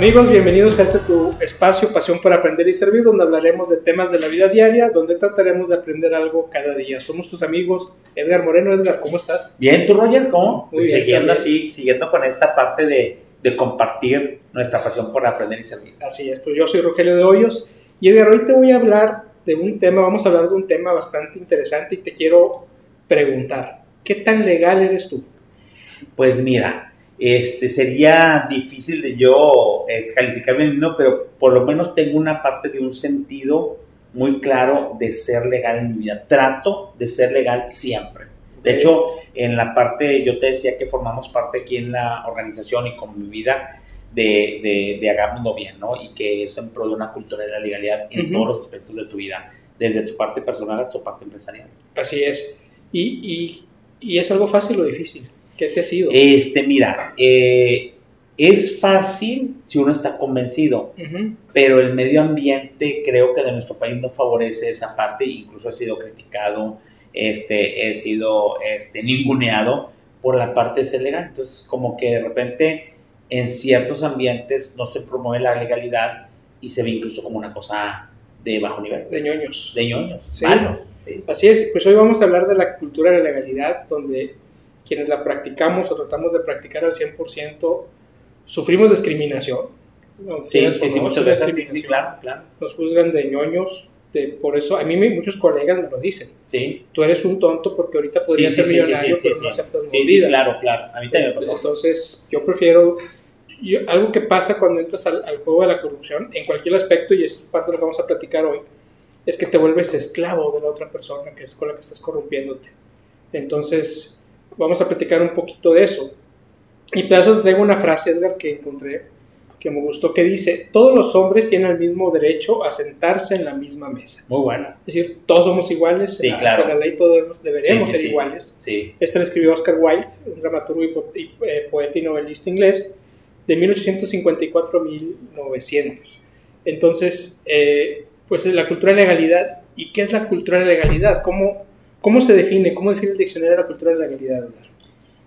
Amigos, bienvenidos a este tu espacio Pasión por Aprender y Servir, donde hablaremos de temas de la vida diaria, donde trataremos de aprender algo cada día. Somos tus amigos, Edgar Moreno. Edgar, ¿cómo estás? Bien, ¿tú, Roger? ¿Cómo? Muy bien, siguiendo así, siguiendo con esta parte de, de compartir nuestra pasión por aprender y servir. Así es, pues yo soy Rogelio de Hoyos y Edgar, hoy te voy a hablar de un tema, vamos a hablar de un tema bastante interesante y te quiero preguntar, ¿qué tan legal eres tú? Pues mira, este sería difícil de yo este, calificarme mismo, pero por lo menos tengo una parte de un sentido muy claro de ser legal en mi vida. Trato de ser legal siempre. De hecho, en la parte, yo te decía que formamos parte aquí en la organización y con mi vida de, de, de hagámoslo bien, ¿no? Y que eso en pro de una cultura de la legalidad en Ujú. todos los aspectos de tu vida, desde tu parte personal hasta tu parte empresarial. Así es. ¿Y, y, y es algo fácil o difícil? ¿Qué te ha sido? Este, mira, eh, es fácil si uno está convencido, pero el medio ambiente creo que de nuestro país no favorece esa parte, incluso he sido criticado, este, he sido este, ninguneado por la parte de ser legal. Entonces, como que de repente en ciertos ambientes no se promueve la legalidad y se ve incluso como una cosa de bajo nivel, De ñoños. de ñoños, Sí. malos. sí. Así es, pues hoy vamos a hablar de la cultura de la legalidad, donde quienes la practicamos o tratamos de practicar al 100% sufrimos discriminación. ¿no? Sí, sí, sí, no, muchas es veces, sí, sí, claro, claro. Nos juzgan de ñoños, de, por eso, a mí muchos colegas me lo dicen. Sí, Tú eres un tonto porque ahorita podrías Sí, ser sí, sí, millonario, sí, sí, pero sí. no aceptas sí, sí, mordidas. claro, claro. A mí también me pasó. Entonces, yo prefiero. yo- algo que pasa cuando entras al, al juego de la corrupción, en cualquier aspecto, y es parte de lo que vamos a platicar hoy, es que te vuelves esclavo de la otra persona que es con la que estás corrompiéndote. Entonces, vamos a platicar un poquito de eso. Y para eso traigo una frase, Edgar, que encontré, que me gustó, que dice: Todos los hombres tienen el mismo derecho a sentarse en la misma mesa. Muy bueno. Es decir, todos somos iguales, Sí, ante claro. la ley todos deberíamos Sí, sí, ser iguales. Sí, Este lo escribió Oscar Wilde, un dramaturgo y, y, eh, poeta y novelista inglés, de 1854 a 1900. Entonces, eh, pues la cultura de legalidad. ¿Y qué es la cultura de legalidad? ¿Cómo, cómo se define? ¿Cómo define el diccionario de la cultura de legalidad? Edgar?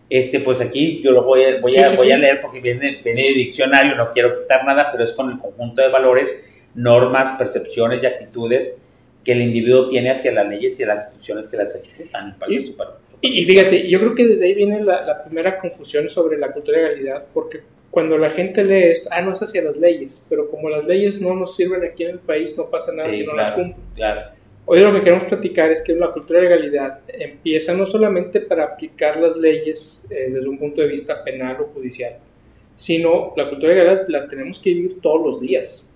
este, pues aquí yo lo voy a, voy Sí, a, sí, voy sí. a leer porque viene, viene de diccionario, no quiero quitar nada, pero es con el conjunto de valores, normas, percepciones y actitudes que el individuo tiene hacia las leyes y las instituciones que las ejecutan. Y- súper- Y, y fíjate, yo creo que desde ahí viene la, la primera confusión sobre la cultura de legalidad, porque cuando la gente lee esto, ah, no es hacia las leyes, pero como las leyes no nos sirven aquí en el país, no pasa nada si no claro, las cumplen. Claro, Hoy lo que queremos platicar es que la cultura de legalidad empieza no solamente para aplicar las leyes eh, desde un punto de vista penal o judicial, sino la cultura de legalidad la tenemos que vivir todos los días.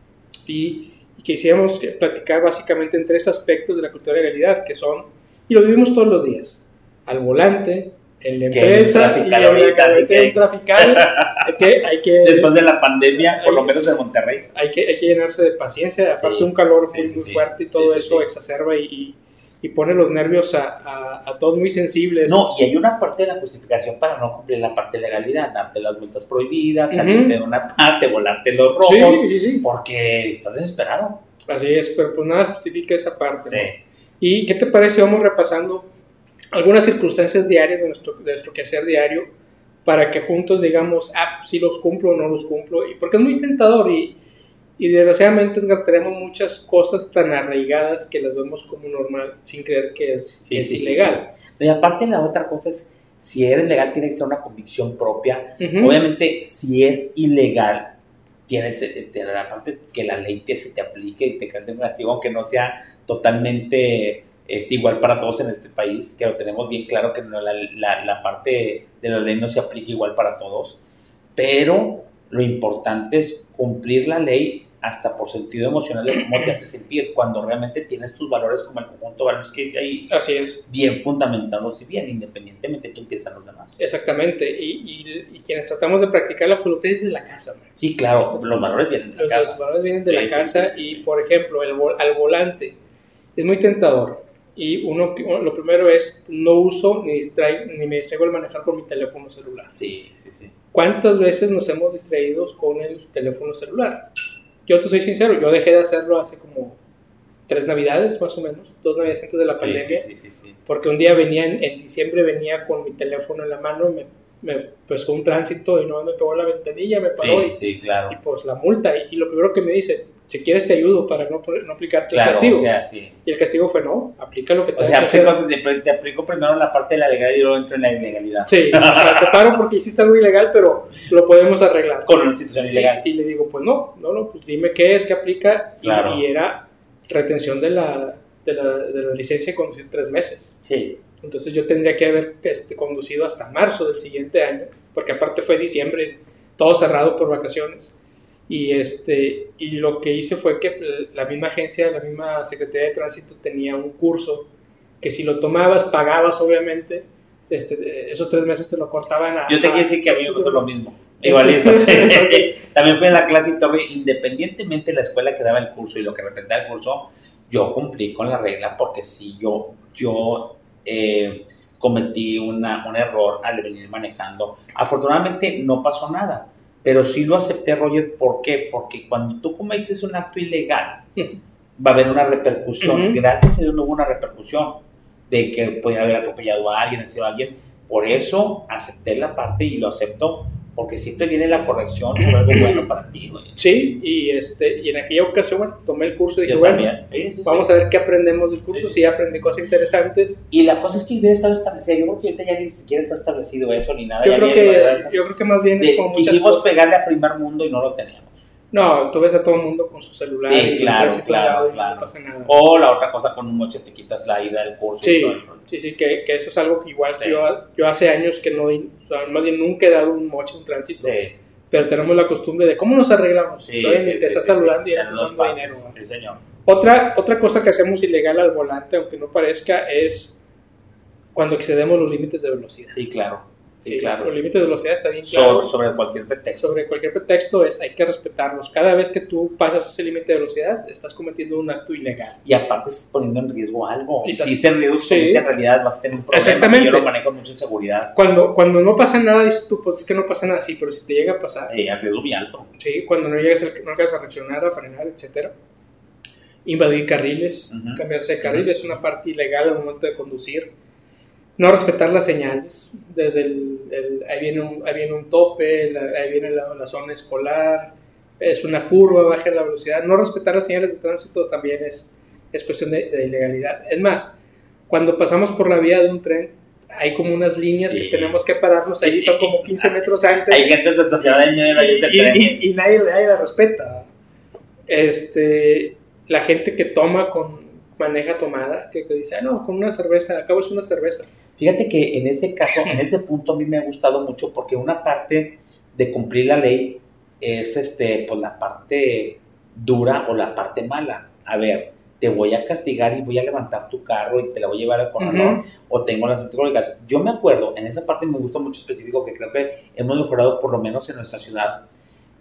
Y, y quisiéramos platicar básicamente en tres aspectos de la cultura de legalidad, que son, y lo vivimos todos los días, al volante, en la empresa, y en la trafical, hay que, hay que, Después de la pandemia, por lo menos en Monterrey. hay que, hay que llenarse de paciencia, aparte Sí, un calor sí, muy, sí, muy fuerte y todo eso exacerba y, y, y pone los nervios a, a, a todos muy sensibles. No, y hay una parte de la justificación para no cumplir la parte de legalidad, darte las vueltas prohibidas, salirte de una parte, volarte los rojos, porque estás desesperado. así es, pero pues nada justifica esa parte. ¿no? ¿Y qué te parece? Vamos repasando algunas circunstancias diarias de nuestro, de nuestro quehacer diario para que juntos digamos, ah, si los cumplo o no los cumplo, y porque es muy tentador y, y desgraciadamente tenemos muchas cosas tan arraigadas que las vemos como normal sin creer que es, Sí, es sí, sí, ilegal. Y aparte la otra cosa es, si eres legal tiene que ser una convicción propia. Obviamente, si es ilegal, tienes eh, te- la parte que la ley te, se te aplique y te cae un castigo, aunque no sea totalmente este, igual para todos en este país, que lo tenemos bien claro que no, la, la- la parte de la ley no se aplica igual para todos, pero lo importante es cumplir la ley hasta por sentido emocional de cómo te hace sentir cuando realmente tienes tus valores como el conjunto de valores que dice ahí Así es, bien fundamentados y bien, independientemente de que empiezan los demás. exactamente. Y, y, y quienes tratamos de practicar la política desde la casa. man. Sí, claro, los valores vienen de la Los, casa. los valores vienen de Sí, la sí, casa sí, y, por ejemplo, el, al volante es muy tentador. Y uno, lo primero es, no uso ni, distraigo, ni me distraigo al manejar con mi teléfono celular. Sí, sí, sí. ¿Cuántas veces nos hemos distraído con el teléfono celular? Yo te soy sincero, yo dejé de hacerlo hace como tres navidades, más o menos, dos navidades antes de la Sí, pandemia. sí, sí, sí, sí. porque un día venía, en, en diciembre venía con mi teléfono en la mano y me me un tránsito y no me pegó la ventanilla, me paró y, sí, claro. y, pues la multa. Y, y lo primero que me dice, si quieres te ayudo para no, no aplicarte Claro, el castigo. o sea, sí. y el castigo fue no, aplica lo que O tengas sea, que hacer. aplico, te, te aplico primero la parte de la legalidad y luego entro en la ilegalidad. Sí, o sea, te paro porque hiciste algo ilegal, pero lo podemos arreglar. Con una institución ilegal. Y, y le digo, pues no, no, no, pues dime qué es, qué aplica. Y- Claro. Y, era retención de la, de, la, de la licencia de conducir tres meses. Sí. Entonces yo tendría que haber este, conducido hasta marzo del siguiente año, porque aparte fue diciembre, todo cerrado por vacaciones. Y, este, y lo que hice fue que la misma agencia, la misma Secretaría de Tránsito tenía un curso que si lo tomabas, pagabas obviamente, este, esos tres meses te lo cortaban a... Yo te quiero decir que a mí me pasó lo mismo. Igualito. sí. También fui en la clase y todo, independientemente de la escuela que daba el curso y lo que representaba el curso, yo cumplí con la regla porque si yo, yo eh, cometí una, un error al venir manejando. Afortunadamente no pasó nada, pero sí lo acepté, Roger. ¿Por qué? Porque cuando tú cometes un acto ilegal, va a haber una repercusión. Gracias a Dios no hubo una repercusión de que podía haber atropellado a alguien, ha sido alguien. Por eso acepté la parte y lo acepto, porque siempre viene la corrección sobre algo bueno para ti, güey. Sí, y, este, y en aquella ocasión, bueno, tomé el curso y dije, Yo bueno. Sí, sí. vamos a ver qué aprendemos del curso, si aprendí cosas interesantes. Y la cosa es que debe estar establecido. Yo creo que ahorita ya ni siquiera está establecido eso ni nada. Yo ya creo, que, yo creo que más bien es de- como muchas quisimos cosas. pegarle a primer mundo y no lo teníamos. No, tú ves a todo el mundo con su celular Sí, y claro, claro, y claro. no pasa nada. O la otra cosa, con un moche te quitas la ida del curso. y Sí, todo el rollo. sí, sí, que, que eso es algo que igual Sí. yo, yo hace años que no, o sea, más bien nunca he dado un moche, un tránsito, Sí, pero tenemos la costumbre de cómo nos arreglamos. sí, ni te estás saludando y ya estás dando dinero. ¿no? Sí, señor. Otra, otra cosa que hacemos ilegal al volante, aunque no parezca, es cuando excedemos los límites de velocidad. Sí, claro. Sí, Sí, claro. Los límites de velocidad está bien So- claro. sobre cualquier pretexto. sobre cualquier pretexto es hay que respetarlos. Cada vez que tú pasas ese límite de velocidad, estás cometiendo un acto ilegal. Y aparte estás poniendo en riesgo algo. Y estás- si ese riesgo se Sí. en realidad vas a tener un problema. Exactamente. Yo lo manejo con mucha seguridad. Cuando, cuando no pasa nada, dices tú, pues es que no pasa nada, sí, pero si te llega a pasar, Eh, a riesgo muy alto. sí, cuando no llegas, a- no llegas a reaccionar, a frenar, etcétera. Invadir carriles, Ujú. cambiarse de carril es una parte ilegal al momento de conducir. No respetar las señales, desde el, el- ahí, viene un, ahí viene un tope, la- ahí viene la, la zona escolar, es una curva, baja la velocidad. No respetar las señales de tránsito también es, es cuestión de, de ilegalidad. Es más, cuando pasamos por la vía de un tren, hay como unas líneas Sí. que tenemos que pararnos ahí, son como 15 metros antes Hay gente estacionada en medio de la vía del y, tren. y- y nadie, nadie la respeta. Este, la gente que toma con maneja tomada, que, que dice, ah, no, con una cerveza, acabo es una cerveza. Fíjate que en ese caso, en ese punto a mí me ha gustado mucho porque una parte de cumplir la ley es este, pues la parte dura o la parte mala. A ver, te voy a castigar y voy a levantar tu carro y te la voy a llevar al corralón o tengo las antigólicas. Yo me acuerdo, en esa parte me gusta mucho específico que creo que hemos mejorado por lo menos en nuestra ciudad,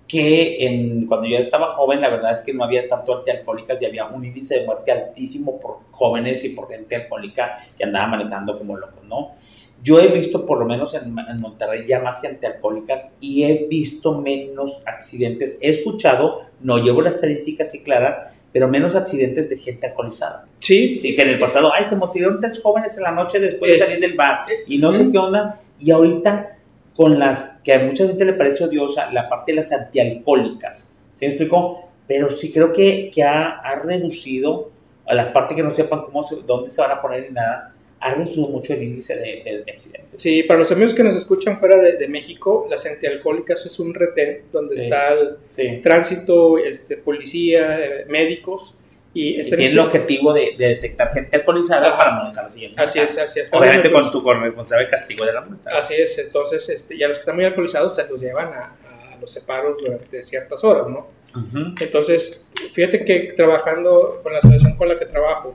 que en, cuando yo estaba joven la verdad es que no había tanto antialcohólicas y había un índice de muerte altísimo por jóvenes y por gente alcohólica que andaba manejando como locos, ¿no? Yo he visto por lo menos en, en Monterrey ya más antialcohólicas y he visto menos accidentes. He escuchado, no llevo la estadística así clara, pero menos accidentes de gente alcoholizada. Sí, Sí, que en el pasado, ay, se murieron tres jóvenes en la noche después de Es- salir del bar y no sé qué onda. Y ahorita, con las que a mucha gente le parece odiosa, la parte de las antialcohólicas, ¿sí me explico? Pero sí creo que, que ha, ha reducido, a la parte que no sepan cómo se- dónde se van a poner ni nada, ha reducido mucho el índice de, de- de accidentes. Sí, para los amigos que nos escuchan fuera de, de México, las antialcohólicas es un retén donde Sí. está el Sí. tránsito, este, policía, eh, médicos y, están tiene el objetivo de, de detectar gente alcoholizada Ajá. para manejar la siguiente. Así es, así es. Obviamente con tu con responsable castigo de la multa. Así es, entonces, este, y a los que están muy alcoholizados se los llevan a, a los separos durante ciertas horas, ¿no? Entonces, fíjate que trabajando con la asociación con la que trabajo,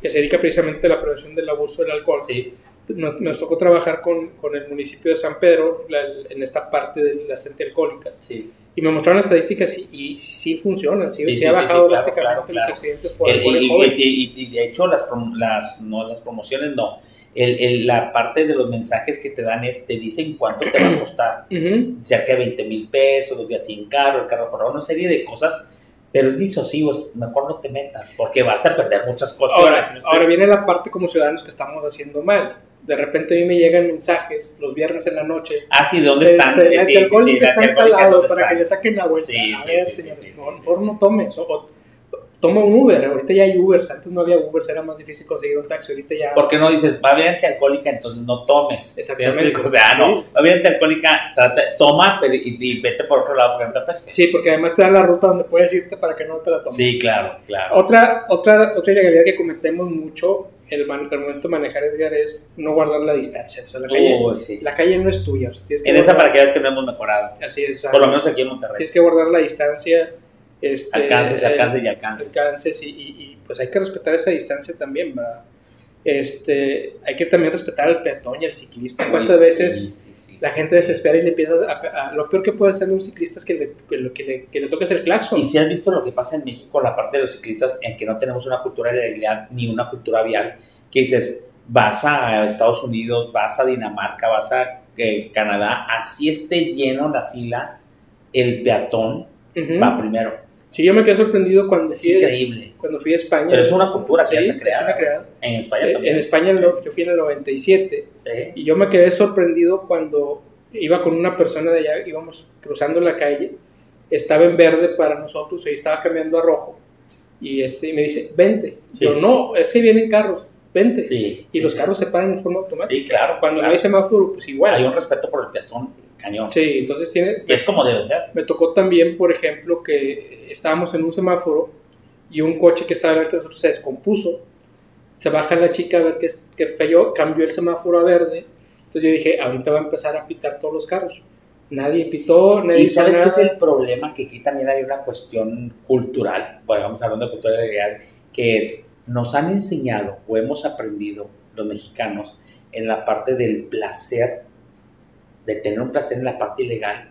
que se dedica precisamente a la prevención del abuso del alcohol, Sí. Nos, nos tocó trabajar con, con el municipio de San Pedro la- en esta parte de las antialcohólicas. Sí. Y me mostraron estadísticas y, y sí funcionan, sí, Sí, sí ha bajado sí, claro, drásticamente claro, los claro. accidentes por El- en y, y- y- de hecho las, las, no, las promociones no. El, el- la parte de los mensajes que te dan es, te dicen cuánto te va a costar. Ujú. Cerca de 20 mil pesos, los días sin carro, el carro por una serie de cosas. Pero es disuasivo, es- mejor no te metas, porque vas a perder muchas cosas. Ahora, ahora viene la parte como ciudadanos que estamos haciendo mal. De repente a mí me llegan mensajes los viernes en la noche. Ah, sí, ¿de dónde están? Este, sí, sí, sí, la está en tal alcohólica, lado ¿dónde para están? que le saquen la vuelta. A ver, sí. por favor no tomes. O, o toma un Uber. Ahorita ya hay Ubers. Antes no había Ubers, era más difícil conseguir un taxi. Ahorita ya. ¿Por qué no dices, va a haber antialcohólica, entonces no tomes? Exactamente. O sea, no, va a haber antialcohólica, trata, toma y, y vete por otro lado porque no te pesques. Sí, porque además te dan la ruta donde puedes irte para que no te la tomes. Sí, claro, claro. Otra, otra, otra ilegalidad que cometemos mucho el, man- momento de manejar Edgar es no guardar la distancia. O sea, la calle, Uy, sí. la calle no es tuya. o sea, tienes que En esa para que veas que no hemos mejorado. Así es. Por lo menos aquí en Monterrey. Tienes que guardar la distancia. Este, Alcances, eh, alcances y alcances. alcances y, y- y, pues hay que respetar esa distancia también, ¿verdad? Este, hay que también respetar al peatón y al ciclista. ¿Cuántas veces sí. La gente desespera y le empiezas a, a- Lo peor que puede hacer un ciclista es que le, que le, que le, que le toques el claxon. Y si has visto lo que pasa en México, la parte de los ciclistas, en que no tenemos una cultura de legalidad ni una cultura vial, que dices, vas a Estados Unidos, vas a Dinamarca, vas a eh, Canadá, así esté lleno la fila, el peatón va primero. Sí, yo me quedé sorprendido cuando Es fui, increíble. cuando fui a España. Pero es una cultura que Sí, ya está es creada. creada. En España Eh, también. En España yo fui en el 97 Sí. y yo me quedé sorprendido cuando iba con una persona de allá, íbamos cruzando la calle, estaba en verde para nosotros y estaba cambiando a rojo y este y me dice, vente. Sí. Yo, no, es que vienen carros, vente. Sí. Y los carros se paran en forma automática. Sí, claro. Cuando claro. no hay semáforo, pues igual. Hay un respeto por el peatón cañón. Sí, entonces tiene, Que es como debe ser. me tocó también, por ejemplo, que estábamos en un semáforo y un coche que estaba delante de nosotros se descompuso. Se baja la chica a ver qué, es- qué falló, cambió el semáforo a verde. Entonces yo dije, ahorita va a empezar a pitar todos los carros. Nadie pitó, nadie Y sabes qué es el problema, que aquí también hay una cuestión cultural, bueno, vamos hablando de cultura de legalidad, que es, nos han enseñado o hemos aprendido los mexicanos en la parte del placer, de tener un placer en la parte ilegal,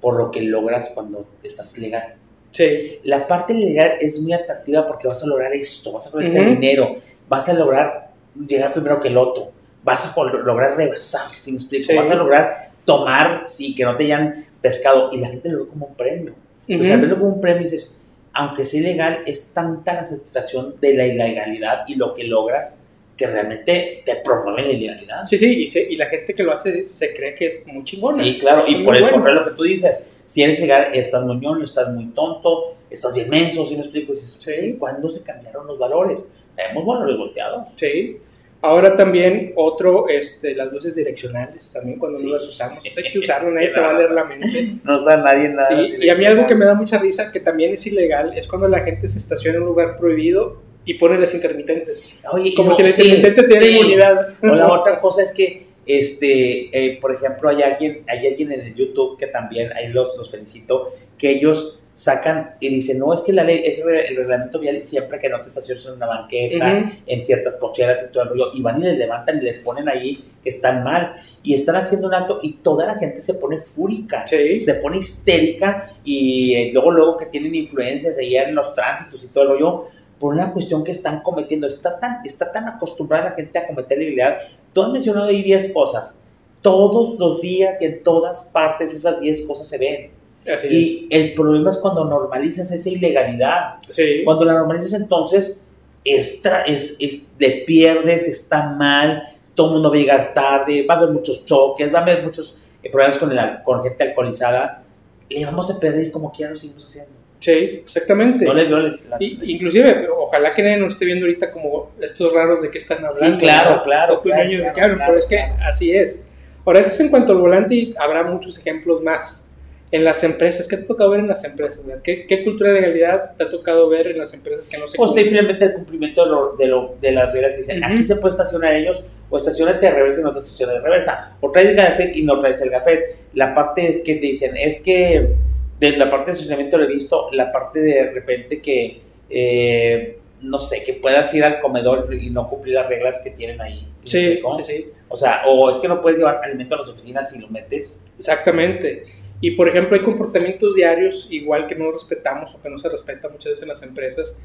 por lo que logras cuando estás legal. Sí, La parte legal es muy atractiva porque vas a lograr esto, vas a lograr este Ujú. dinero, vas a lograr llegar primero que el otro, vas a lograr rebasar, si me explico, Sí. vas a lograr tomar y que no te hayan pescado y la gente lo ve como un premio. Entonces, al verlo como un premio dices, aunque sea ilegal, es tanta la satisfacción de la ilegalidad y lo que logras que realmente te promueve la ilegalidad. sí, sí, y, se- y la gente que lo hace se cree que es muy chingona. Sí, claro, y por el bueno. contrario lo que tú dices, si eres legal, estás muy ñoño, estás muy tonto, estás bien menso, si me explico, y dices, Sí. "Oye, ¿cuándo se cambiaron los valores? Tenemos valores volteados. Sí. Ahora también otro, este, las luces direccionales, también cuando Sí, no las usamos, sí. hay que usarlas, nadie te va a leer la mente. No sabe nadie nada. Y, y a mí algo que me da mucha risa, que también es ilegal, es cuando la gente se estaciona en un lugar prohibido y pone las intermitentes. Oye, Como no, si sí, intermitente sí. inmunidad. O la otra cosa es que, este, eh, por ejemplo, hay alguien, hay alguien en el YouTube que también, ahí los, los felicito, que ellos sacan y dicen, no, es que la ley, es el reglamento vial siempre que no te estaciones en una banqueta, en ciertas cocheras y todo el rollo, y van y les levantan y les ponen ahí que están mal, y están haciendo un acto y toda la gente se pone fúrica, Sí. se pone histérica, y eh, luego, luego que tienen influencias ahí en los tránsitos y todo el rollo, por una cuestión que están cometiendo. Está tan, está tan acostumbrada la gente a cometer ilegalidad. Tú has mencionado ahí 10 cosas. Todos los días y en todas partes esas 10 cosas se ven. Así Y el problema es cuando normalizas esa ilegalidad. Sí. Cuando la normalizas entonces, es, tra- es, es- le pierdes, está mal, todo el mundo va a llegar tarde, va a haber muchos choques, va a haber muchos eh, problemas con, el con gente alcoholizada. Le vamos a perder como quiera lo seguimos haciendo. Sí, exactamente. No le veo la- la- Y- inclusive, ojalá que nadie nos esté viendo ahorita como estos raros de qué están hablando. Sí, claro, ¿no? claro, Estos claro, niños claro, claro, pero es que así es. Ahora, esto es en cuanto al volante y habrá muchos ejemplos más. En las empresas, ¿qué te ha tocado ver en las empresas? ¿Qué, qué cultura de legalidad te ha tocado ver en las empresas que no se Pues simplemente el cumplimiento de, lo- de, lo- de las reglas que dicen, Ujú. aquí se puede estacionar ellos, o estacionate de reversa y no te estaciones de reversa, o traes el gafet y no traes el gafet. La parte es que te dicen, es que, de la parte de estacionamiento lo he visto, la parte de repente que, eh, no sé, que puedas ir al comedor y no cumplir las reglas que tienen ahí. ¿me Sí, sí, sí, O sea, o es que no puedes llevar alimento a las oficinas si lo metes. exactamente. Y por ejemplo, hay comportamientos diarios igual que no respetamos o que no se respeta muchas veces en las empresas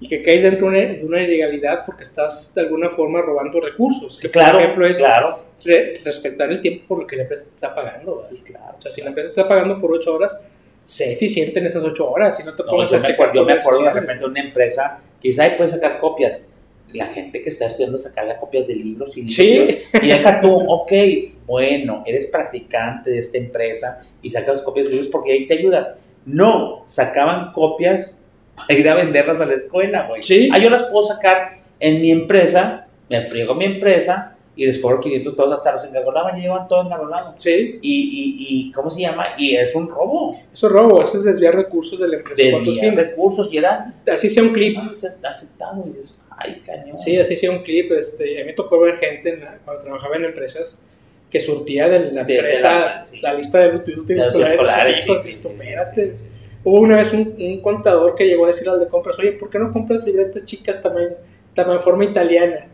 y que caes dentro de una, de una ilegalidad porque estás de alguna forma robando recursos. Que claro, por ejemplo es claro. re- respetar el tiempo por lo que la empresa te está pagando. Sí, claro. O sea, si la empresa te está pagando por 8 horas, sé eficiente en esas 8 horas y no te No, yo a me checar yo me acuerdo de repente una empresa que dice, ay, puedes sacar copias. la gente que está estudiando sacar copias de libros y libros. Sí. Y acá tú, ok, bueno, eres practicante de esta empresa y sacas copias de libros porque ahí te ayudas. No, sacaban copias para ir a venderlas a la escuela, güey. Sí. Ah, yo las puedo sacar en mi empresa, me friego mi empresa y les cobro 500 todos hasta los engargolaban y llevan todo engargolado. Sí, Y, y, y, ¿cómo se llama? Y es un robo. es robo, eso es desviar recursos de la empresa. ¿Cuántos Desviar recursos y era Así sea un clip. aceptado. Y dices, ay, cañón. Sí, así sea un clip. Este, a mí me tocó ver gente la- cuando trabajaba en empresas que surtía de la De- de empresa la- sí. la lista de útiles escolares de sus hijos. Hubo una vez un, un contador que llegó a decir al de compras, oye, ¿por qué no compras libretas chicas también, también forma italiana?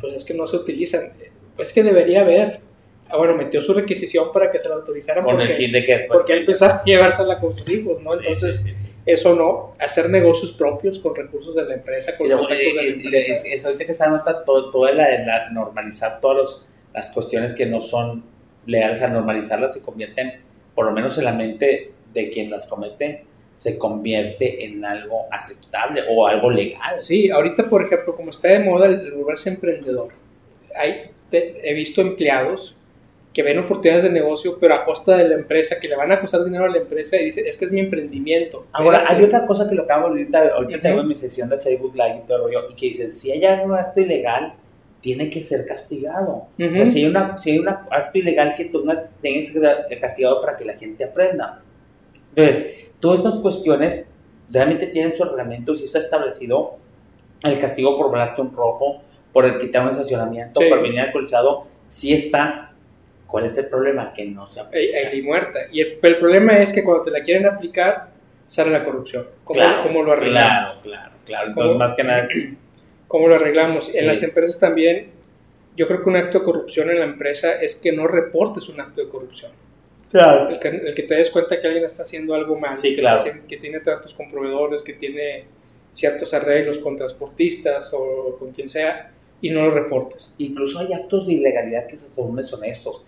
Pues es que no se utilizan. Pues que debería haber. Ah, bueno, metió su requisición para que se la autorizaran Con porque, el fin de que después- porque él pensaba llevársela con sus hijos, ¿no? Sí, Entonces, sí, sí, eso no, hacer negocios propios con recursos de la empresa, con los contactos de la es, empresa. es- es ahorita que se nota todo, toda la, la normalizar todas los- las cuestiones que no son legales, a normalizarlas se convierten, por lo menos en la mente de quien las comete, se convierte en algo aceptable o algo legal. Sí, ahorita, por ejemplo, como está de moda el, volverse emprendedor, hay, te- he visto empleados que ven oportunidades de negocio, pero a costa de la empresa, que le van a costar dinero a la empresa y dice, es que es mi emprendimiento. Ahora, Espérate. hay otra cosa que lo acabo ahorita, ahorita Ujú. tengo en mi sesión de Facebook Live y todo el rollo, y que dice, si hay algún acto ilegal, tiene que ser castigado. O sea, si hay, una, si hay un acto ilegal que tú tengas que ser castigado para que la gente aprenda. Entonces, todas estas cuestiones realmente tienen su reglamento, si está establecido el castigo por volarte un rojo, por el quitar un estacionamiento, Sí. por venir alcoholizado, sí está. ¿Cuál es el problema? Que no se aplica. Ahí- muerta. Y el, el problema es que cuando te la quieren aplicar, sale la corrupción. ¿Cómo, Claro, cómo lo arreglamos? Claro, claro, claro. Entonces, ¿Cómo? más que nada es ¿Cómo lo arreglamos? En Sí. las empresas también, yo creo que un acto de corrupción en la empresa es que no reportes un acto de corrupción. Claro. El que, el que te des cuenta que alguien está haciendo algo mal, Sí, que, claro. haciendo- que tiene tratos con proveedores, que tiene ciertos arreglos con transportistas o con quien sea, y no lo reportes. Incluso hay actos de ilegalidad que son deshonestos.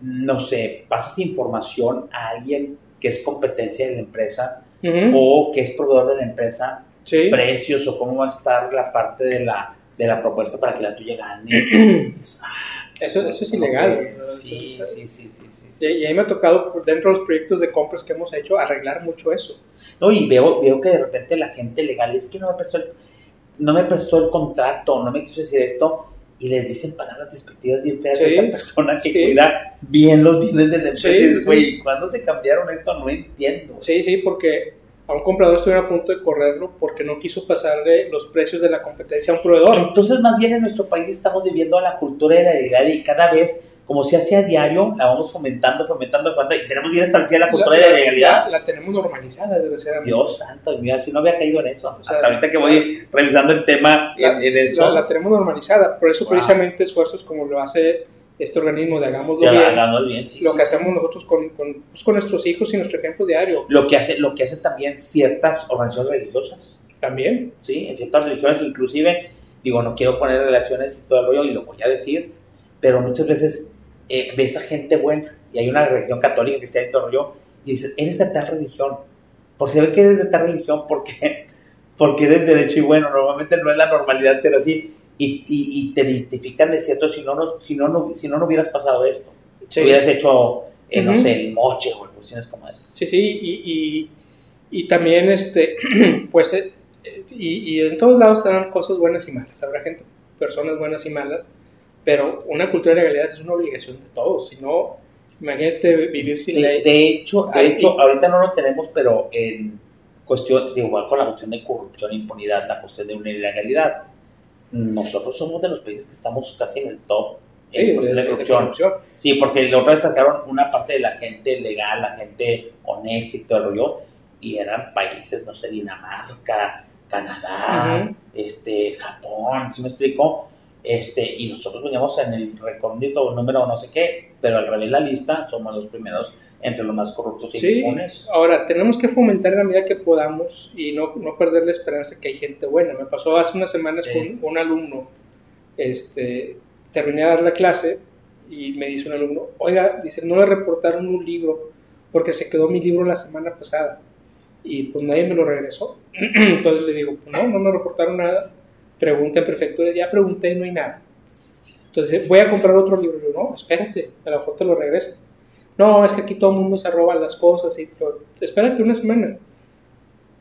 No sé, pasas información a alguien que es competencia de la empresa Ujú. o que es proveedor de la empresa, Sí. precios o cómo va a estar la parte de la, de la propuesta para que la tuya gane. Es- Eso, eso es ilegal. Sí, sí, sí, sí, sí, Y, y a mí me ha tocado, dentro de los proyectos de compras que hemos hecho, arreglar mucho eso. No, y veo, veo que de repente la gente legal es que no me prestó el, no me prestó el contrato, no me quiso decir esto, y les dicen palabras despectivas bien feas a esa persona que Sí. cuida bien los bienes de la empresa. Güey, ¿cuándo se cambiaron esto? No entiendo. Sí, sí, porque a un comprador estuvieron a punto de correrlo porque no quiso pasarle los precios de la competencia a un proveedor. Entonces, más bien en nuestro país estamos viviendo la cultura de la legalidad y cada vez, como se hace a diario, la vamos fomentando, fomentando, fomentando, y tenemos bien establecida la cultura de la legalidad. La, la tenemos normalizada, desgraciadamente. Dios santo, mira, si no había caído en eso. O sea, Hasta ahorita que voy revisando el tema en, La- en esto. La, la tenemos normalizada. Por eso, Wow. precisamente, esfuerzos como lo hace este organismo de Hagámoslo Bien, bien, sí, lo sí, que sí. hacemos nosotros con, con, pues, con nuestros hijos y nuestro ejemplo diario Lo que hace, lo que hace también ciertas organizaciones religiosas, también. ¿sí? En ciertas religiones, inclusive, digo, no quiero poner relaciones y todo el rollo, y lo voy a decir, pero muchas veces eh, ves a gente buena, y hay una religión católica, cristiana y todo el rollo, y dices, eres de tal religión, por si ve que eres de tal religión, ¿por qué? Porque eres derecho y bueno, normalmente no es la normalidad ser así, y, y, y te identifican de cierto, si no, no, si, no, no, si no, no hubieras pasado esto, Sí, hubieras hecho, eh, no Ujú. sé, el moche o cuestiones como esas. sí, sí, y, y, y también, este, pues, eh, y, en todos lados se dan cosas buenas y malas. Habrá gente, personas buenas y malas, pero una cultura de legalidad es una obligación de todos. Si no, imagínate vivir sin De, ley. de hecho, de hecho, ahorita no lo tenemos, pero en cuestión, de igual con la cuestión de corrupción impunidad, la cuestión de una ilegalidad, nosotros somos de los países que estamos casi en el top en Sí, de, de- de corrupción. Sí, porque otra vez sacaron una parte de la gente legal, la gente honesta y todo el rollo, y eran países, no sé, Dinamarca, Canadá, este, Japón, ¿sí me explico? Este, y nosotros veníamos en el recóndito número no sé qué, pero al revés la lista somos los primeros entre los más corruptos y Sí, impunes. ahora tenemos que fomentar en la medida que podamos y no, no perder la esperanza que hay gente buena. Me pasó hace unas semanas Sí. con un alumno, este, terminé de dar la clase y me dice un alumno, oiga, dice, no le reportaron un libro porque se quedó mi libro la semana pasada y pues nadie me lo regresó. Entonces le digo, no, no me reportaron nada. Pregunta en prefectura, ya pregunté y no hay nada. Entonces voy a comprar otro libro. Yo, no, espérate, a lo mejor te lo regreso. No, es que aquí todo el mundo se roba las cosas. Y, espérate una semana.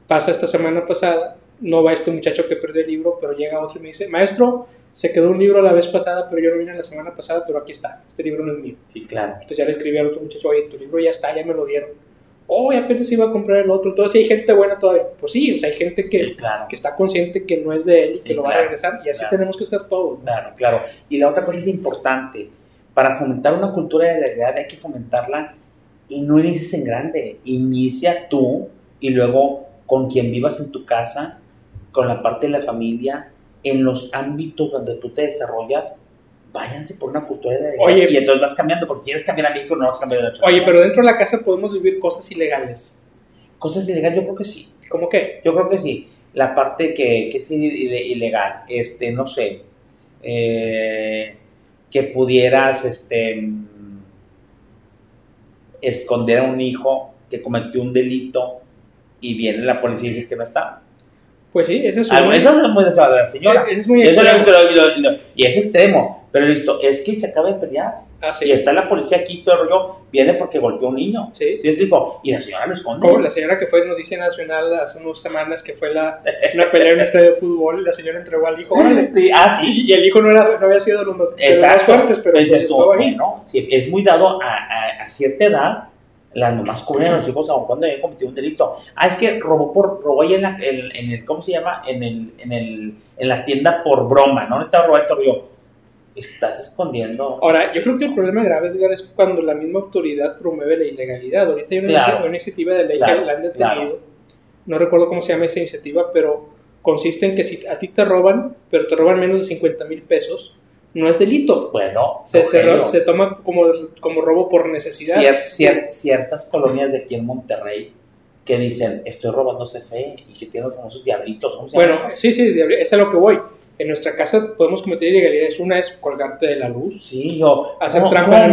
Pasa esta semana pasada, no va este muchacho que perdió el libro, pero llega otro y me dice, maestro, se quedó un libro la vez pasada, pero yo no vine la semana pasada, pero aquí está, este libro no es mío. Sí, claro. Entonces ya le escribí al otro muchacho, oye, tu libro ya está, ya me lo dieron. Oh, apenas iba a comprar el otro. Entonces, hay gente buena todavía. Pues sí, o sea, hay gente que, que está consciente que no es de él y que lo va a regresar. Y así tenemos que ser todos. Claro, claro. Y la otra cosa es importante. Para fomentar una cultura de la realidad hay que fomentarla y no inicies en grande. Inicia tú y luego con quien vivas en tu casa, con la parte de la familia, en los ámbitos donde tú te desarrollas, váyanse por una cultura de Oye, y entonces vas cambiando, porque quieres cambiar a México, no vas a cambiar de ocho. Oye, pero dentro de la casa podemos vivir cosas ilegales. Cosas ilegales, yo creo que sí. ¿Cómo qué? Yo creo que sí. La parte que, que es ilegal, este, no sé, eh, que pudieras, este, esconder a un hijo que cometió un delito y viene la policía y dices que no está. Pues sí, eso es, ah, muy, eso es muy de la señora. Es muy eso lo, y es extremo. Pero listo, es que se acaba de pelear. Ah, sí. Y está la policía aquí, todo el rollo, viene porque golpeó a un niño. Sí. ¿Sí explico? Y la señora lo esconde. Como la señora que fue Noticia Nacional hace unas semanas, que fue la, una pelea en un estadio de fútbol, la señora entregó al hijo, Sí, ah, sí. Y el hijo no, era, no había sido de los más, fuertes, pero pues, estuvo ahí. Bueno, sí, es muy dado a, a, a cierta edad las mamás cubren a los hijos aun cuando hayan cometido un delito. Ah, es que robó por robó ahí en, la, en, el, ¿cómo se llama? En, el, en, el, en la tienda por broma, ¿no? Estaba Roberto Río. Estás escondiendo. Ahora, yo creo que el problema grave, Edgar, es cuando la misma autoridad promueve la ilegalidad. Ahorita hay una, iniciativa de ley que la han detenido. No recuerdo cómo se llama esa iniciativa, pero consiste en que si a ti te roban, pero te roban menos de 50 mil pesos, no es delito. Bueno, se, se, toma como, como robo por necesidad. ciertas colonias de aquí en Monterrey que dicen, estoy robando CFE y que tienen los famosos diablitos. Bueno, sí, sí, es a lo que voy. En nuestra casa podemos cometer ilegalidades. Una es colgarte de la luz. Sí, yo. Hacer trampa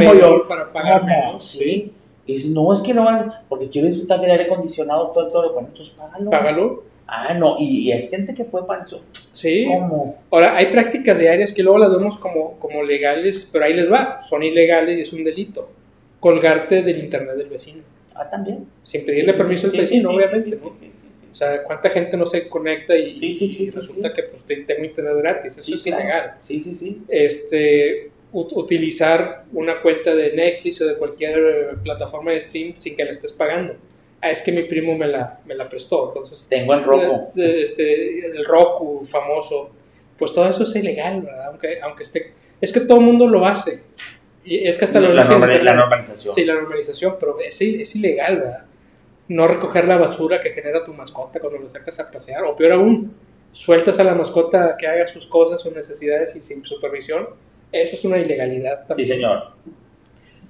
para pagar menos. Sí. Y dice, no, es que no vas, porque quiero disfrutar del aire acondicionado, todo, todo. Bueno, entonces págalo. Págalo. Ah, no, y, hay gente que puede para eso. Sí. ¿Cómo? Ahora, hay prácticas diarias que luego las vemos como, como legales, pero ahí les va, son ilegales y es un delito. Colgarte del internet del vecino. Ah, también. Sin pedirle permiso al vecino, obviamente. O sea, ¿cuánta gente no se conecta y, resulta que pues, tengo internet gratis? Eso es ilegal. Sí, sí, sí. Este, utilizar una cuenta de Netflix o de cualquier plataforma de stream sin que la estés pagando ah, es que mi primo me la, me la prestó, entonces... Tengo el Roku. Este, el Roku famoso, pues todo eso es ilegal, ¿verdad? Aunque, aunque esté... Es que todo el mundo lo hace. Y es que hasta la, la, la normalización. Sí, la normalización, pero es, es ilegal, ¿verdad? No recoger la basura que genera tu mascota cuando lo sacas a pasear, o peor aún, sueltas a la mascota que haga sus cosas, sus necesidades y sin supervisión, eso es una ilegalidad también. Sí, señor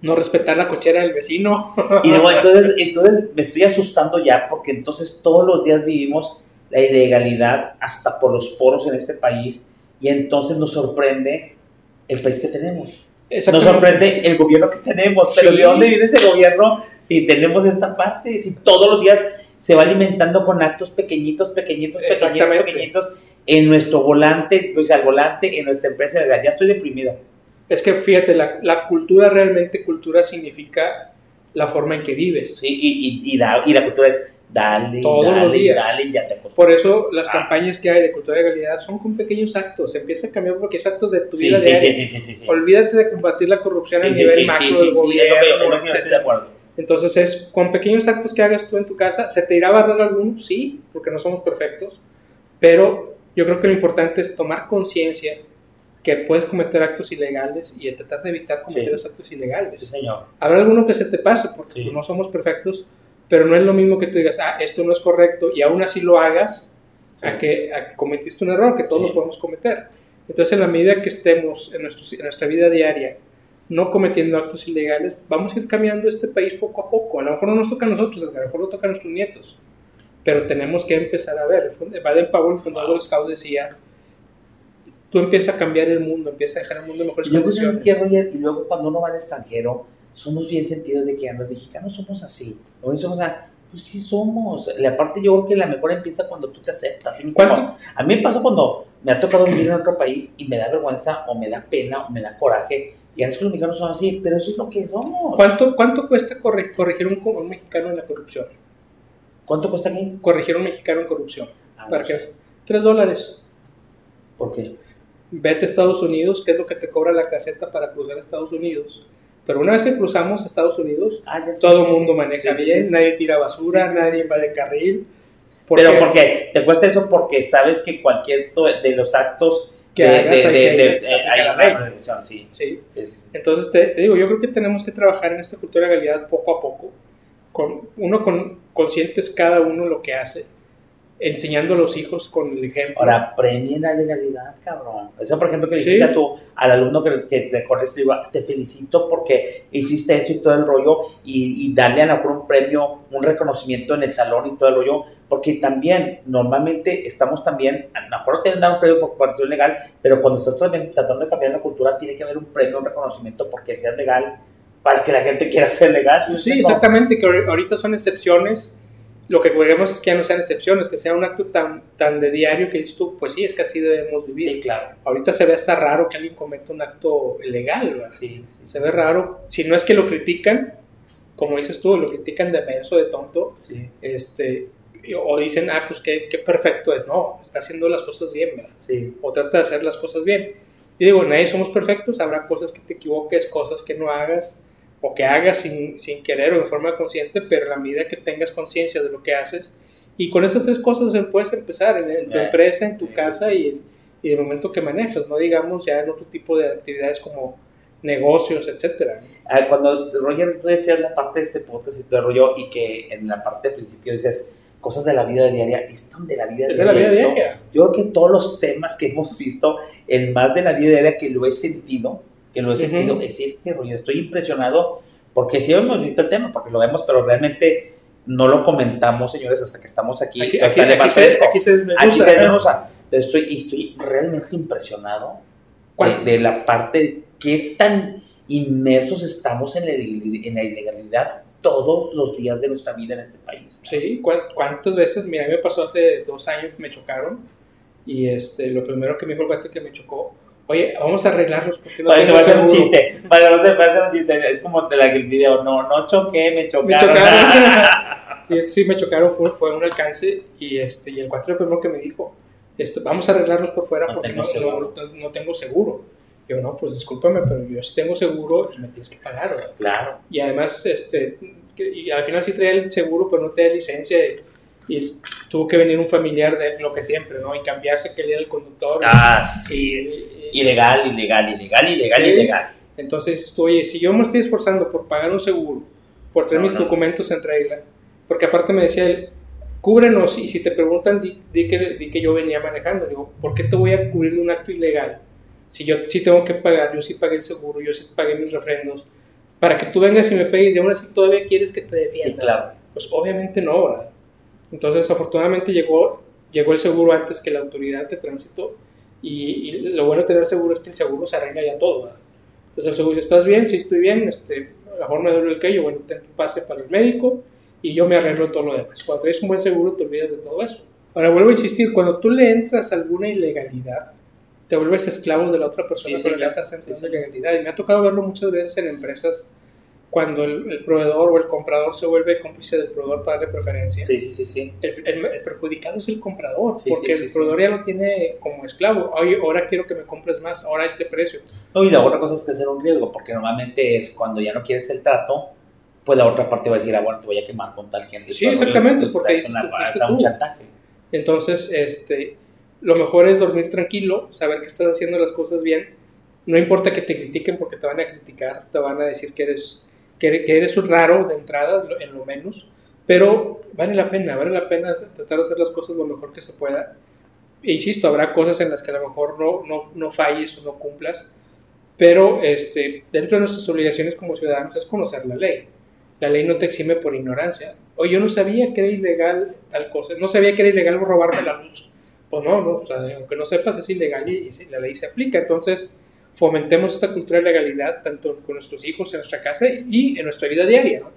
no respetar la cochera del vecino. Y luego entonces, entonces me estoy asustando ya porque entonces todos los días vivimos la ilegalidad hasta por los poros en este país y entonces nos sorprende el país que tenemos. Nos sorprende el gobierno que tenemos, pero ¿de dónde viene ese gobierno si tenemos esta parte? Si todos los días se va alimentando con actos pequeñitos, pequeñitos, pequeñitos, pequeñitos en nuestro volante, pues al volante, en nuestra empresa. Ya estoy deprimido. Es que fíjate, la, la, cultura realmente, cultura significa la forma en que vives. Sí, y, y, y, y la cultura es dale, Todos dale, los días. dale, ya te Por eso las ah. campañas que hay de cultura de realidad son con pequeños actos. Se empieza a cambiar porque son actos de tu vida sí, diaria. Sí, sí, sí, sí, Olvídate de combatir la corrupción a nivel macro del gobierno, de acuerdo. Entonces es con pequeños actos que hagas tú en tu casa, ¿se te irá a barrer alguno? Sí, porque no somos perfectos, pero yo creo que lo importante es tomar conciencia que puedes cometer actos ilegales y tratar de evitar cometer los actos ilegales. Sí, señor. Habrá alguno que se te pase porque no somos perfectos, pero no es lo mismo que tú digas, ah, esto no es correcto y aún así lo hagas a, que, a, que, cometiste un error, que todos lo podemos cometer. Entonces, en la medida que estemos en, nuestro, en nuestra vida diaria no cometiendo actos ilegales, vamos a ir cambiando este país poco a poco. A lo mejor no nos toca a nosotros, a lo mejor lo toca a nuestros nietos, pero tenemos que empezar a ver. Baden Powell, el fundador de Scout, decía tú empiezas a cambiar el mundo, empiezas a dejar el mundo en mejores y condiciones. Que, Roger, y luego cuando uno va al extranjero, somos bien sentidos de que los mexicanos somos así. somos a, Pues sí somos. La parte yo creo que la mejor empieza cuando tú te aceptas. ¿Cuánto? A mí me pasa cuando me ha tocado vivir en otro país y me da vergüenza o me da pena o me da coraje. Y a veces los mexicanos son así, pero eso es lo que somos. ¿Cuánto, cuánto cuesta corre- corregir un, un mexicano en la corrupción? ¿Cuánto cuesta aquí? Corregir un mexicano en corrupción. Ah, ¿Para no qué? Tres dólares. ¿Por qué? Vete a Estados Unidos, que es lo que te cobra la caseta para cruzar a Estados Unidos. Pero una vez que cruzamos a Estados Unidos, Ah, sé, todo sí, el mundo sí. maneja Sí, sí, bien, sí. nadie tira basura, Sí, sí, nadie va de carril. Pero qué? porque te cuesta eso porque sabes que cualquier de los actos Que de, hagas, de- ahí de- se- de- se eh, hay la ley. sí. Sí. Sí, sí, sí. Entonces, te, te digo, yo creo que tenemos que trabajar en esta cultura de legalidad poco a poco, con, uno con conscientes cada uno lo que hace, enseñando a los hijos con el ejemplo. Ahora, premien la legalidad, cabrón. Eso, por ejemplo, que le Sí. dijiste a tu, al alumno que, que te corres, te felicito porque hiciste esto y todo el rollo, y, y darle a lo mejor un premio, un reconocimiento en el salón y todo el rollo, porque también, normalmente, estamos también, a lo mejor tienen dar un premio por cuestión legal, pero cuando estás también tratando de cambiar la cultura, tiene que haber un premio, un reconocimiento porque seas legal, para que la gente quiera ser legal. Sí, exactamente, que ahor- ahorita son excepciones. Lo que queremos es que ya no sean excepciones, que sea un acto tan, tan de diario que dices tú, pues sí, es que así debemos vivir. Sí, claro. Ahorita se ve hasta raro que alguien cometa un acto ilegal, ¿verdad? Sí, sí, Se ve raro. Si no es que lo critican, como dices tú, lo critican de menso, de tonto, sí, este, o dicen, ah, pues qué, qué perfecto es. No, está haciendo las cosas bien, ¿verdad? sí. o trata de hacer las cosas bien. Y digo, nadie somos perfectos, habrá cosas que te equivoques, cosas que no hagas, o que hagas sin, sin querer o de forma consciente, pero la medida que tengas conciencia de lo que haces, y con esas tres cosas puedes empezar en, en tu Ya. empresa, en tu Sí, casa y, en- y el momento que manejas, no digamos ya en otro tipo de actividades como negocios, etcétera. Cuando Roger, tú decías la parte de este podcast y todo el rollo, y que en la parte de principio decías cosas de la vida diaria, es tan de la vida Es de la vida diaria. Yo creo que todos los temas que hemos visto, el más de la vida diaria que lo he sentido, que lo he sentido, es este rollo. Estoy impresionado porque sí hemos visto el tema, porque lo vemos, pero realmente no lo comentamos, señores, hasta que estamos aquí. Aquí, aquí- aquí se, esto. aquí se desmenuza. Aquí se desmenuza. Pero estoy, y estoy realmente impresionado de, de la parte, qué tan inmersos estamos en en la ilegalidad todos los días de nuestra vida en este país. Sí, ¿cuán- ¿cuántas veces? Mira, a mí me pasó hace dos años, me chocaron y este, lo primero que me dijo el guate que me chocó, oye, vamos a arreglarlos porque no Vale, te voy a hacer un seguro". chiste. Vale, voy a hacer, voy a hacer un chiste. Es como de la que el video, no, no choqué, me Me chocaron. chocaron. y este, sí, me chocaron, fue, fue un alcance y, este, y el cuate lo primero que me dijo, esto, vamos a arreglarlos por fuera No porque tengo no, seguro. no- no tengo seguro. Yo, no, pues discúlpame, pero yo sí tengo seguro y me tienes que pagar, ¿verdad? Claro. Y además, este, y al final sí traía el seguro, pero no traía licencia. Y, y tuvo que venir un familiar de lo que siempre, ¿no? Y cambiarse que él era el conductor. Ah, sí. y- Ilegal, ilegal, ilegal, ilegal, Sí. ilegal. entonces, tú, oye, si yo me estoy esforzando por pagar un seguro, por tener No, mis no. documentos en regla, porque aparte me decía él, cúbrenos y si te preguntan, di, di que, di que yo venía manejando. Digo, ¿por qué te voy a cubrir de un acto ilegal? Si yo sí tengo que pagar, yo sí pagué el seguro, yo sí pagué mis refrendos, para que tú vengas y me pegues y aún así todavía quieres que te defienda. Sí, claro. Pues obviamente no, ¿verdad? Entonces, afortunadamente llegó, llegó el seguro antes que la autoridad de tránsito y, y lo bueno de tener seguro es que el seguro se arregla ya todo, ¿verdad? Entonces el seguro, ¿estás bien? Sí, estoy bien, este, a lo mejor me duele el cuello, bueno, ten tu pase para el médico y yo me arreglo todo lo demás. Cuando traes un buen seguro te olvidas de todo eso. Ahora vuelvo a insistir, cuando tú le entras a alguna ilegalidad, te vuelves esclavo de la otra persona Sí, con sí, la que ya. estás entrando Sí, ilegalidad. Y me ha tocado verlo muchas veces en empresas cuando el, el proveedor o el comprador se vuelve cómplice del proveedor para darle preferencia. Sí, sí, sí, sí. El, el- el perjudicado es el comprador, Sí, porque sí, sí, el proveedor ya lo tiene como esclavo. Oye, ahora quiero que me compres más, ahora este precio. No, y la otra cosa es que hacer un riesgo, porque normalmente es cuando ya no quieres el trato, pues la otra parte va a decir, ah, bueno, te voy a quemar con tal gente. Sí, exactamente, porque es un chantaje. Entonces, este, lo mejor es dormir tranquilo, saber que estás haciendo las cosas bien. No importa que te critiquen porque te van a criticar, te van a decir que eres, que eres, un raro de entrada, en lo menos, pero vale la pena, vale la pena tratar de hacer las cosas lo mejor que se pueda. E insisto, habrá cosas en las que a lo mejor no, no, no falles o no cumplas, pero este, dentro de nuestras obligaciones como ciudadanos es conocer la ley. La ley no te exime por ignorancia. Oye, yo no sabía que era ilegal tal cosa, no sabía que era ilegal robarme la luz. Pues no, no o sea, aunque no sepas es ilegal y, y la ley se aplica. Entonces, fomentemos esta cultura de legalidad tanto con nuestros hijos en nuestra casa y en nuestra vida diaria. ¿no?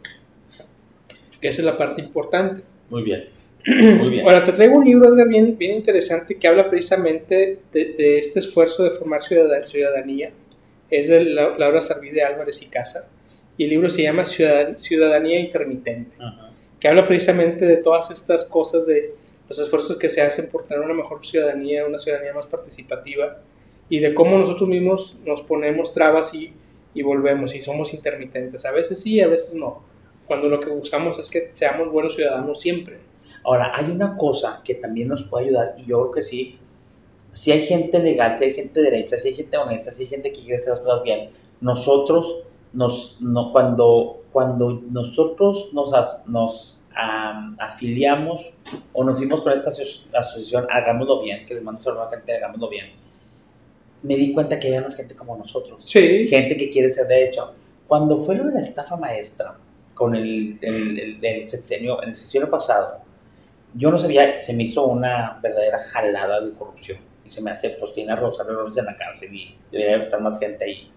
Esa es la parte importante. Muy bien. Muy bien. Ahora, te traigo un libro, Edgar, bien, bien interesante que habla precisamente de, de este esfuerzo de formar ciudad- ciudadanía. Es de La- Laura Sarvide Álvarez y Casa. Y el libro se llama Ciudadan- Ciudadanía Intermitente, que habla precisamente de todas estas cosas, de los esfuerzos que se hacen por tener una mejor ciudadanía, una ciudadanía más participativa, y de cómo nosotros mismos nos ponemos trabas y, y volvemos, y somos intermitentes. A veces sí, a veces no. Cuando lo que buscamos es que seamos buenos ciudadanos siempre. Ahora, hay una cosa que también nos puede ayudar, y yo creo que sí. Si hay gente legal, si hay gente derecha, si hay gente honesta, si hay gente que quiere hacer las cosas bien, nosotros, nos, no, cuando, cuando nosotros nos, nos am, afiliamos o nos fuimos con esta aso- asociación, hagámoslo bien, que les mando a la gente, hagámoslo bien, me di cuenta que había más gente como nosotros Sí, gente que quiere ser de hecho. Cuando fue lo de la estafa maestra con el, el, el- el sexenio, en el sexenio pasado, yo no sabía, se me hizo una verdadera jalada de corrupción. Y se me hace, pues tiene a Rosario en la cárcel y debería estar más gente ahí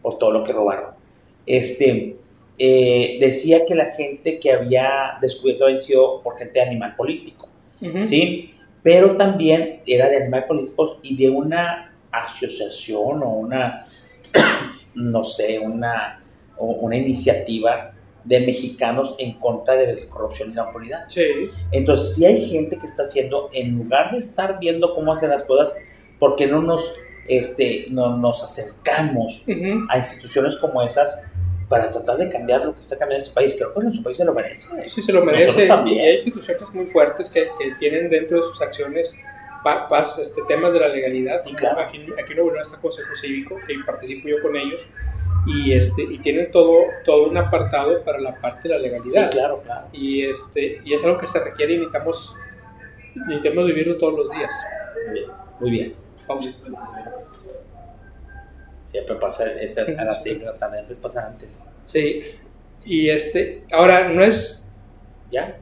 por todo lo que robaron. Este, eh, decía que la gente que había descubierto había sido por gente de animal político. Ujú. ¿sí? Pero también era de animales políticos y de una asociación o una, no sé, una, una iniciativa de mexicanos en contra de la corrupción y la impunidad. Sí, Entonces, si hay gente que está haciendo, en lugar de estar viendo cómo hacen las cosas, ¿por qué no nos, este, no, nos acercamos a instituciones como esas para tratar de cambiar lo que está cambiando este país? Creo que nuestro país se lo merece. sí se lo merece. Y hay instituciones muy fuertes que, que tienen dentro de sus acciones pa- pas- este, temas de la legalidad. Sí, claro. Aquí, aquí en Nuevo León está Consejo Cívico, que participo yo con ellos, y, este, y tienen todo, todo un apartado para la parte de la Sí, legalidad. claro, claro. y, este, y es algo que se requiere y necesitamos, necesitamos vivirlo todos los días. Muy bien. Muy bien. Pausa. Siempre pasa es a las 6 de la tarde, antes pasa antes. Sí, y este, ahora no es, ¿Ya?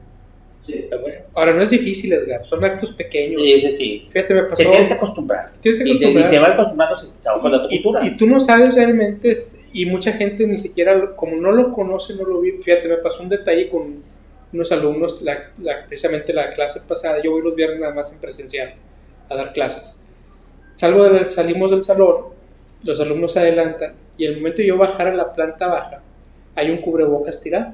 Sí. Pero bueno. ahora no es difícil, Edgar, son actos pequeños. Y ese sí. Fíjate, me Te pasó. tienes que acostumbrar. tienes que Y te, y acostumbrar. te vas acostumbrando a la tu Y, cultura. y tú no sabes realmente, es- y mucha gente ni siquiera, como no lo conoce, no lo vi. Fíjate, me pasó un detalle con unos alumnos, la- la- precisamente la clase pasada, yo voy los viernes nada más en presencial a dar clases. Salgo del- salimos del salón, los alumnos se adelantan, y el momento de yo bajar a la planta baja, hay un cubrebocas tirado.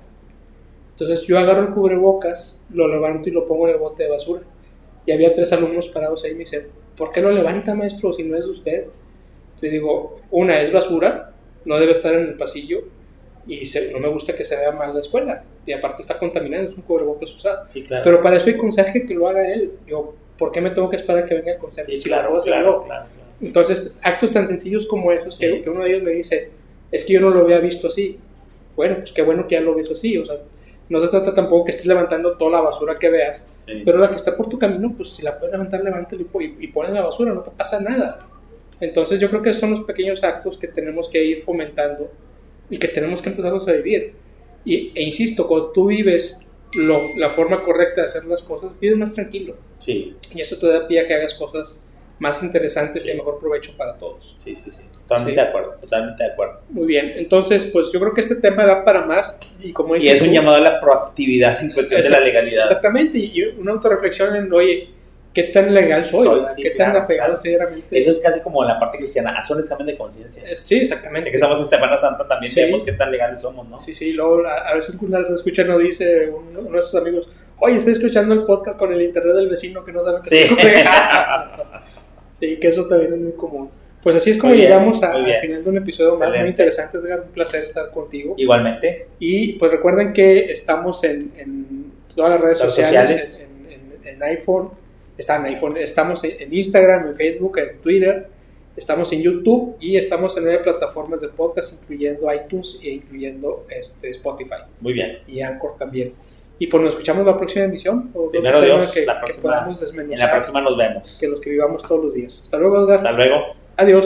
Entonces yo agarro el cubrebocas, lo levanto y lo pongo en el bote de basura. Y había tres alumnos parados ahí y me dicen, ¿por qué lo levanta, maestro, si no es usted? Le digo, una es basura, no debe estar en el pasillo y se- no me gusta que se vea mal la escuela. Y aparte está contaminado, es un cubrebocas usado. Sí, claro. Pero para eso hay conserje que lo haga él. Digo, ¿por qué me tengo que esperar a que venga el conserje? sí, Si claro, claro, yo? claro. Entonces, actos tan sencillos como esos, que, Sí. que uno de ellos me dice, es que yo no lo había visto así. Bueno, pues qué bueno que ya lo ves así. O sea, no se trata tampoco que estés levantando toda la basura que veas, Sí. pero la que está por tu camino, pues si la puedes levantar, levántala y, y, ponla en la basura, no te pasa nada. Entonces yo creo que son los pequeños actos que tenemos que ir fomentando y que tenemos que empezarlos a vivir. Y, e insisto, cuando tú vives lo- la forma correcta de hacer las cosas, vives más tranquilo. Sí, Y eso te da pie a que hagas cosas más interesantes Sí. y de mejor provecho para todos. sí, sí, sí. Totalmente Sí. de acuerdo, totalmente de acuerdo. Muy bien, entonces pues yo creo que este tema da para más y como Y es un tú- llamado a la proactividad en cuestión de la legalidad. Exactamente, y una autorreflexión en, oye, ¿qué tan legal soy? Soy, sí, ¿Qué claro, tan apegado claro. estoy realmente? Eso es casi como la parte cristiana, haz un examen de conciencia. Eh, Sí, Ya exactamente. que estamos en Semana Santa también Sí. vemos qué tan legales somos, ¿no? Sí, sí, luego a, a veces una vez escucha no dice uno, uno de sus amigos, oye, estoy escuchando el podcast con el internet del vecino que no sabe que Sí. estoy pegado". Sí, que eso también es muy común. Pues así es como bien, llegamos a- al final de un episodio Excelente. muy interesante, Edgar, un placer estar contigo. Igualmente, Y pues recuerden que estamos en, en todas las redes sociales, sociales. En, en- en iPhone, está en iPhone, estamos en, Instagram, en Facebook, en Twitter, estamos en YouTube y estamos en nueve plataformas de podcast, incluyendo iTunes e incluyendo este, Spotify muy bien. y Anchor también. Y pues nos escuchamos la próxima emisión. o Primero Dios, que, la que próxima- podamos En la desmenuzar, próxima nos vemos. que los que vivamos todos los días. Hasta luego, Edgar. Hasta luego. Adiós.